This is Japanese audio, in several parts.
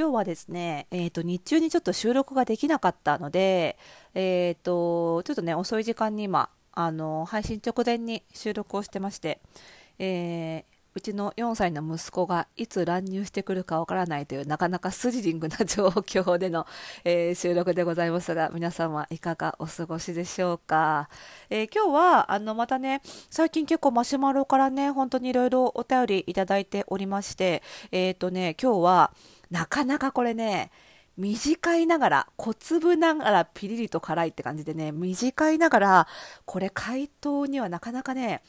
今日はですね、えーと、日中にちょっと収録ができなかったので、えーと、ちょっとね遅い時間に今あの配信直前に収録をしてまして、えーうちの4歳の息子がいつ乱入してくるかわからないというなかなかスリリングな状況での、えー、収録でございますが皆さんはいかがお過ごしでしょうか、えー、今日はあのまたね最近結構マシュマロからね本当にいろいろお便りいただいておりましてえっ、ー、とね今日はなかなかこれね短いながら、小粒ながらピリリと辛いって感じでね、短いながら、これ回答にはなかなかね、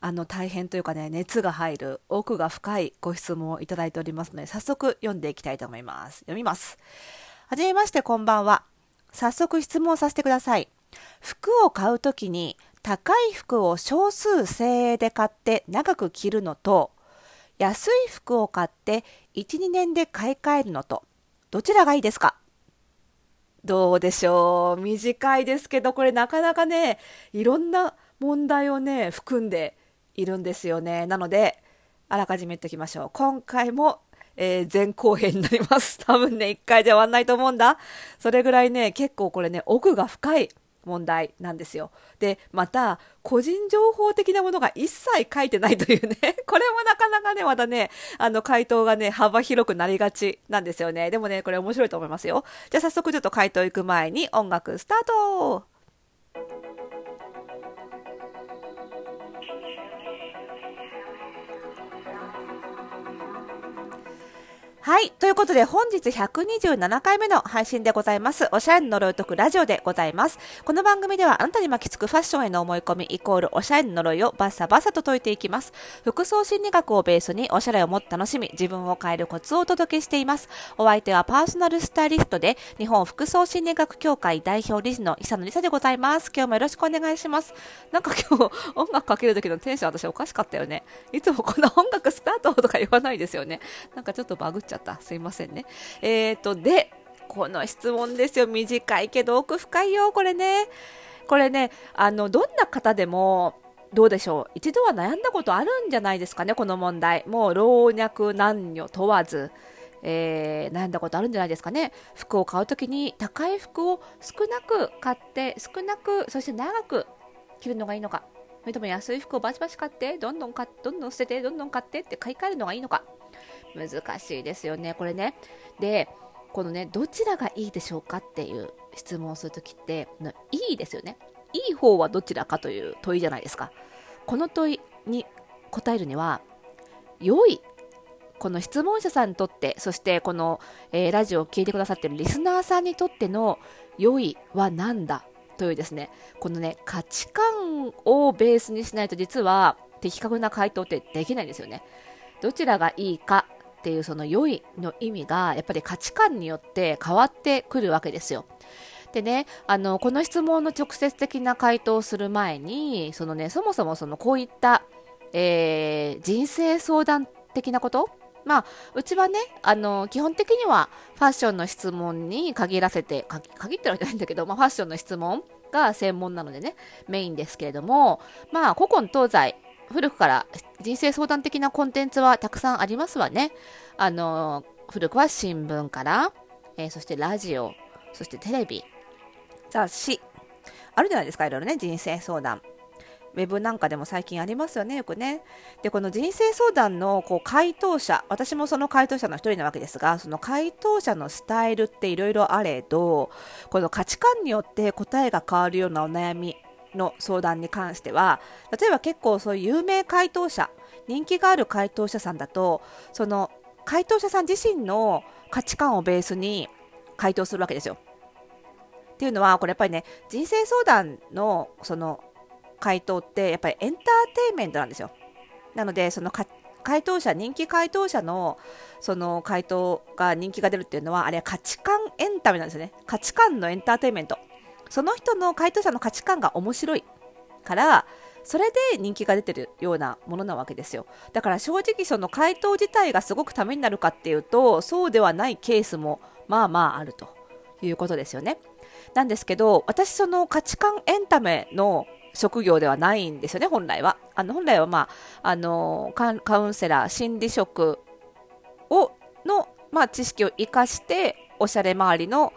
あの大変というかね熱が入る奥が深いご質問をいただいておりますので早速読んでいきたいと思います。読みます。はじめましてこんばんは。早速質問させてください。服を買うときに高い服を少数精鋭で買って長く着るのと安い服を買って12年で買い替えるのとどちらがいいですか？どうでしょう短いですけどこれなかなかねいろんな問題をね含んでいるんですよね。なので、あらかじめ言っておきましょう。今回も、えー、前後編になります。多分ね、1回じゃ終わんないと思うんだ。それぐらいね、結構これね、奥が深い問題なんですよ。で、また、個人情報的なものが一切書いてないというね、これもなかなかね、またね、あの、回答がね、幅広くなりがちなんですよね。でもね、これ面白いと思いますよ。じゃあ早速ちょっと回答行く前に音楽スタートはい。ということで、本日127回目の配信でございます。おしゃれの呪いを解くラジオでございます。この番組では、あなたに巻きつくファッションへの思い込み、イコールおしゃれの呪いをバッサバサと解いていきます。服装心理学をベースに、おしゃれをもっと楽しみ、自分を変えるコツをお届けしています。お相手はパーソナルスタイリストで、日本服装心理学協会代表理事の伊佐野里沙でございます。今日もよろしくお願いします。なんか今日、音楽かける時のテンション私おかしかったよね。いつもこんな音楽スタートとか言わないですよね。なんかちょっとバグっちゃった。すいませんね。えっ、ー、と、で、この質問ですよ。短いけど奥深いよ、これね。これね、あの、どんな方でも、どうでしょう。一度は悩んだことあるんじゃないですかね、この問題。もう老若男女問わず。えー、悩んだことあるんじゃないですかね。服を買うときに高い服を少なく買って、少なく、そして長く着るのがいいのか。それとも安い服をバチバチ買って、どんどん買どんどん捨てて、どんどん買ってって買い替えるのがいいのか。難しいですよね、これね。で、このね、どちらがいいでしょうかっていう質問をするときって、いいですよね。いい方はどちらかという問いじゃないですか。この問いに答えるには、良いこの質問者さんにとって、そしてこの、えー、ラジオを聴いてくださっているリスナーさんにとっての良いは何だというですね、このね、価値観をベースにしないと実は的確な回答ってできないんですよね。どちらがいいかっていうその良いの意味がやっぱり価値観によって変わってくるわけですよ。でね、あの、この質問の直接的な回答をする前に、そのね、そもそもそのこういった、えー、人生相談的なこと？まあ、うちはね、あの、基本的にはファッションの質問に限らせて、限ってるわけじゃないんだけど、まあ、ファッションの質問が専門なのでね、メインですけれども、まあ、古今東西、古くから人生相談的なコンテンツはたくさんありますわね。あの、古くは新聞から、えー、そしてラジオ、そしてテレビ、雑誌、あるじゃないですか、いろいろね、人生相談。ウェブなんかでも最近ありますよね、よくね。で、この人生相談のこう回答者、私もその回答者の一人なわけですが、その回答者のスタイルっていろいろあれど、この価値観によって答えが変わるようなお悩みの相談に関しては例えば結構そういう有名回答者人気がある回答者さんだとその回答者さん自身の価値観をベースに回答するわけですよ。っていうのはこれやっぱりね人生相談のその回答ってやっぱりエンターテインメントなんですよ。なのでその回答者人気回答者のその回答が人気が出るっていうのはあれは価値観エンタメなんですよね価値観のエンターテインメントその人の回答者の価値観が面白いからそれで人気が出てるようなものなわけですよ。だから正直その回答自体がすごくためになるかっていうとそうではないケースもまあまああるということですよね。なんですけど私その価値観エンタメの職業ではないんですよね本来は。あの本来はまああのカウンセラー心理職をのまあ、知識を生かしておしゃれ周りの、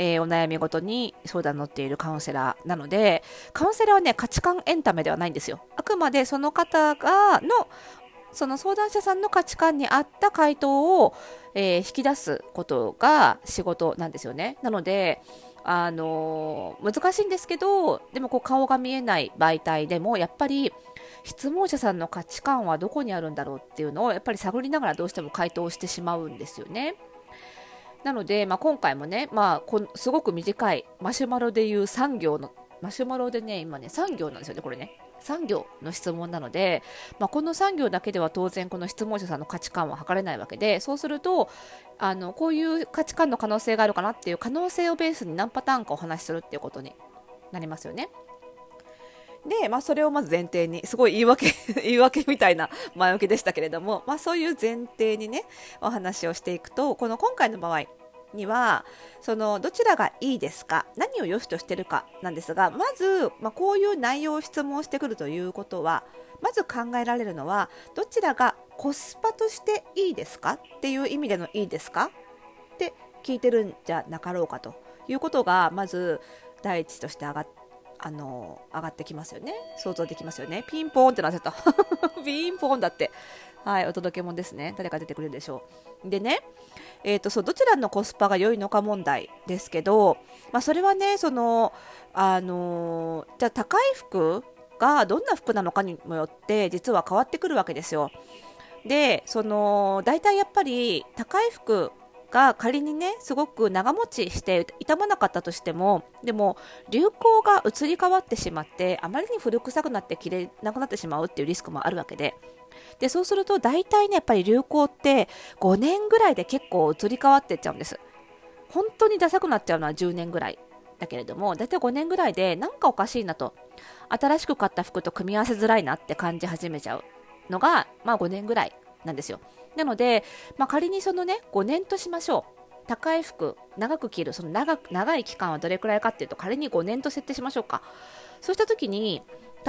えー、お悩みごとに相談に乗っているカウンセラーなのでカウンセラーはね価値観エンタメではないんですよあくまでその方がのその相談者さんの価値観に合った回答を、えー、引き出すことが仕事なんですよねなのであのー、難しいんですけどでもこう顔が見えない媒体でもやっぱり質問者さんの価値観はどこにあるんだろうっていうのをやっぱり探りながらどうしても回答してしまうんですよね。なので、まあ、今回もね、まあ、こすごく短いマシュマロでいう3行のマシュマロでね今ね3行なんですよねこれね3行の質問なので、まあ、この3行だけでは当然この質問者さんの価値観は測れないわけでそうするとあのこういう価値観の可能性があるかなっていう可能性をベースに何パターンかお話しするっていうことになりますよね。で、まあ、それをまず前提に、すごい言い訳 言い訳みたいな前置きでしたけれども、まあ、そういう前提にね、お話をしていくと、この今回の場合には、その、どちらがいいですか何を良しとしてるかなんですが、まず、まあ、こういう内容を質問してくるということは、まず考えられるのは、どちらがコスパとしていいですかっていう意味でのいいですかって聞いてるんじゃなかろうかということが、まず第一として上がってあの上がってきますよね。想像できますよね。ピンポーンってなってた。ピンポーンだって。はいお届け物ですね。誰か出てくるでしょう。でねえーと、そうどちらのコスパが良いのか問題ですけど、まあ、それはねそのあのじゃあ高い服がどんな服なのかにもよって実は変わってくるわけですよ。でその大体やっぱり高い服が仮にねすごく長持ちして傷まなかったとしてもでも流行が移り変わってしまってあまりに古臭くなって着れなくなってしまうっていうリスクもあるわけで。でそうすると大体ねやっぱり流行って5年ぐらいで結構移り変わっていっちゃうんです。本当にダサくなっちゃうのは10年ぐらいだけれども大体5年ぐらいでなんかおかしいなと。新しく買った服と組み合わせづらいなって感じ始めちゃうのがまあ5年ぐらいなんですよ。なので、まあ、仮にそのね5年としましょう。高い服長く着るその長長い期間はどれくらいかっていうと仮に5年と設定しましょうか。そうした時に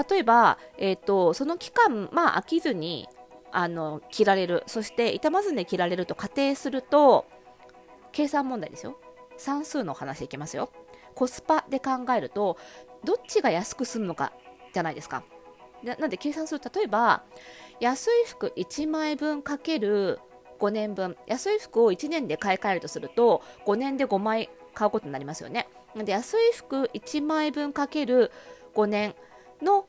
例えば、えーと、その期間、まあ、飽きずにあの着られる。そして傷まずに着られると仮定すると計算問題ですよ。算数の話いきますよ。コスパで考えるとどっちが安く済むのかじゃないですか。なんで計算する例えば安い服1枚分かける5年分安い服を1年で買い替えるとすると5年で5枚買うことになりますよねで安い服1枚分かける5年の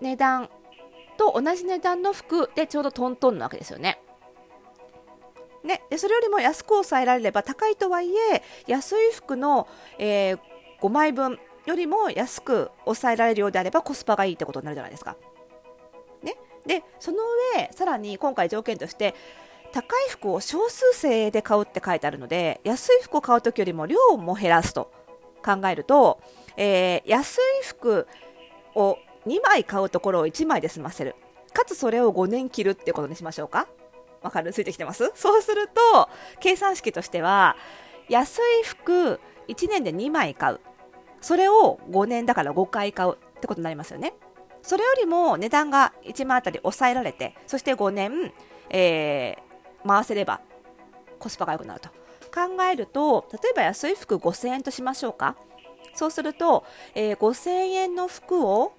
値段と同じ値段の服でちょうどトントンなわけですよね。ね、でそれよりも安く抑えられれば高いとはいえ安い服の、えー、5枚分よりも安く抑えられるようであればコスパがいいってことになるじゃないですか。でその上さらに今回条件として高い服を少数生で買うって書いてあるので安い服を買う時よりも量も減らすと考えると、えー、安い服を2枚買うところを1枚で済ませる。かつそれを5年着るってことにしましょうか。わかる？ついてきてます？そうすると計算式としては安い服1年で2枚買う。それを5年だから5回買うってことになりますよね。それよりも値段が1枚あたり抑えられてそして5年、えー、回せればコスパが良くなると。考えると例えば安い服5000円としましょうか。そうすると、えー、5000円の服を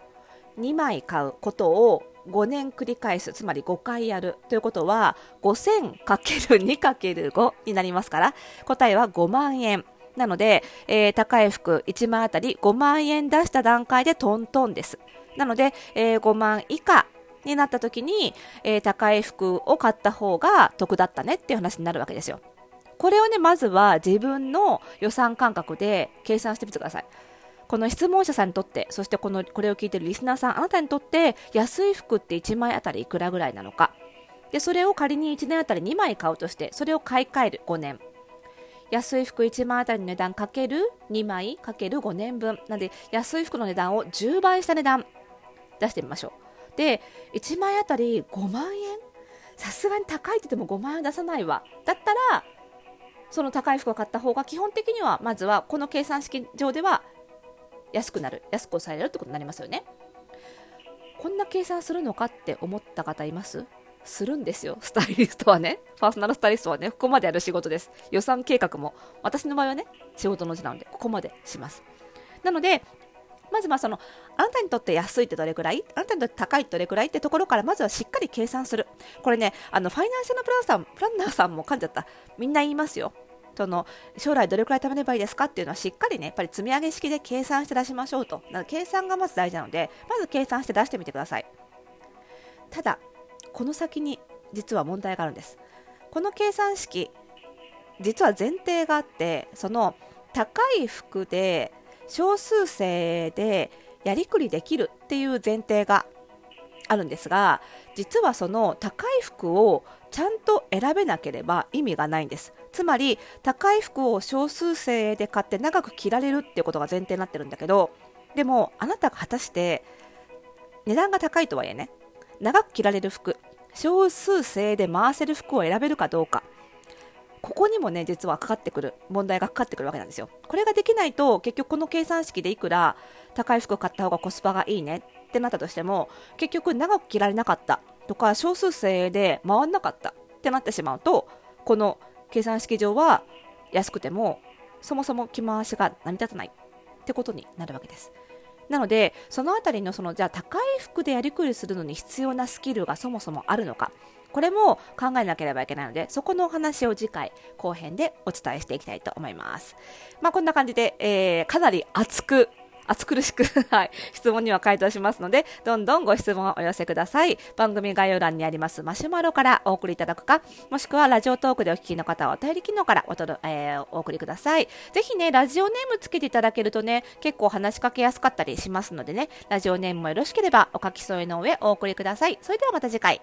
2枚買うことを5年繰り返すつまり5回やるということは 5000×2×5 になりますから答えは5万円。なので、えー、高い服1万あたり5万円出した段階でトントンです。なので、えー、5万以下になった時に、えー、高い服を買った方が得だったねっていう話になるわけですよこれをねまずは自分の予算感覚で計算してみてくださいこの質問者さんにとって、そしてこのこれを聞いてるリスナーさん、あなたにとって安い服って1枚あたりいくらぐらいなのか。で、それを仮に1年あたり2枚買うとして、それを買い替える5年。安い服1万あたりの値段かける2枚かける5年分。なので、安い服の値段を10倍した値段出してみましょう。で、1枚あたり5万円？さすがに高いって言っても5万円出さないわ。だったら、その高い服を買った方が基本的にはまずはこの計算式上では安くなる安く抑えられるってことになりますよねこんな計算するのかって思った方います？するんですよ、スタイリストはね。パーソナルスタイリストはね、ここまでやる仕事です。予算計画も、私の場合はね、仕事のうちなので、ここまでします。なので、まずまあその、あなたにとって安いってどれくらい？あなたにとって高いってどれくらいってところから、まずはしっかり計算する。これね、あの、ファイナンシャルプランさん、プランナーさんも噛んじゃった。みんな言いますよ。その将来どれくらい貯めればいいですかっていうのはしっかりね、やっぱり積み上げ式で計算して出しましょうと。計算がまず大事なので、まず計算して出してみてください。ただ、この先に実は問題があるんです。この計算式、実は前提があって、その高い服で少数生でやりくりできるっていう前提があるんですが実はその高い服をちゃんと選べなければ意味がないんです。つまり高い服を少数生で買って長く着られるっていうことが前提になってるんだけどでもあなたが果たして値段が高いとはいえね長く着られる服少数生で回せる服を選べるかどうかここにもね実はかかってくる問題がかかってくるわけなんですよ。これができないと結局この計算式でいくら高い服を買った方がコスパがいいねってなったとしても結局長く着られなかったとか少数生で回んなかったってなってしまうとこの計算式上は安くてもそもそも着回しが成り立たないってことになるわけです。なのでそのあたりのそのじゃあ高い服でやりくりするのに必要なスキルがそもそもあるのかこれも考えなければいけないので、そこのお話を次回後編でお伝えしていきたいと思います。まあこんな感じで、えー、かなり熱く暑苦しく はい、質問には回答しますので、どんどんご質問をお寄せください。番組概要欄にありますマシュマロからお送りいただくか、もしくはラジオトークでお聞きの方はお便り機能からおとえー、お送りください。ぜひね、ラジオネームつけていただけるとね、結構話しかけやすかったりしますのでね、ラジオネームもよろしければお書き添えの上お送りください。それではまた次回。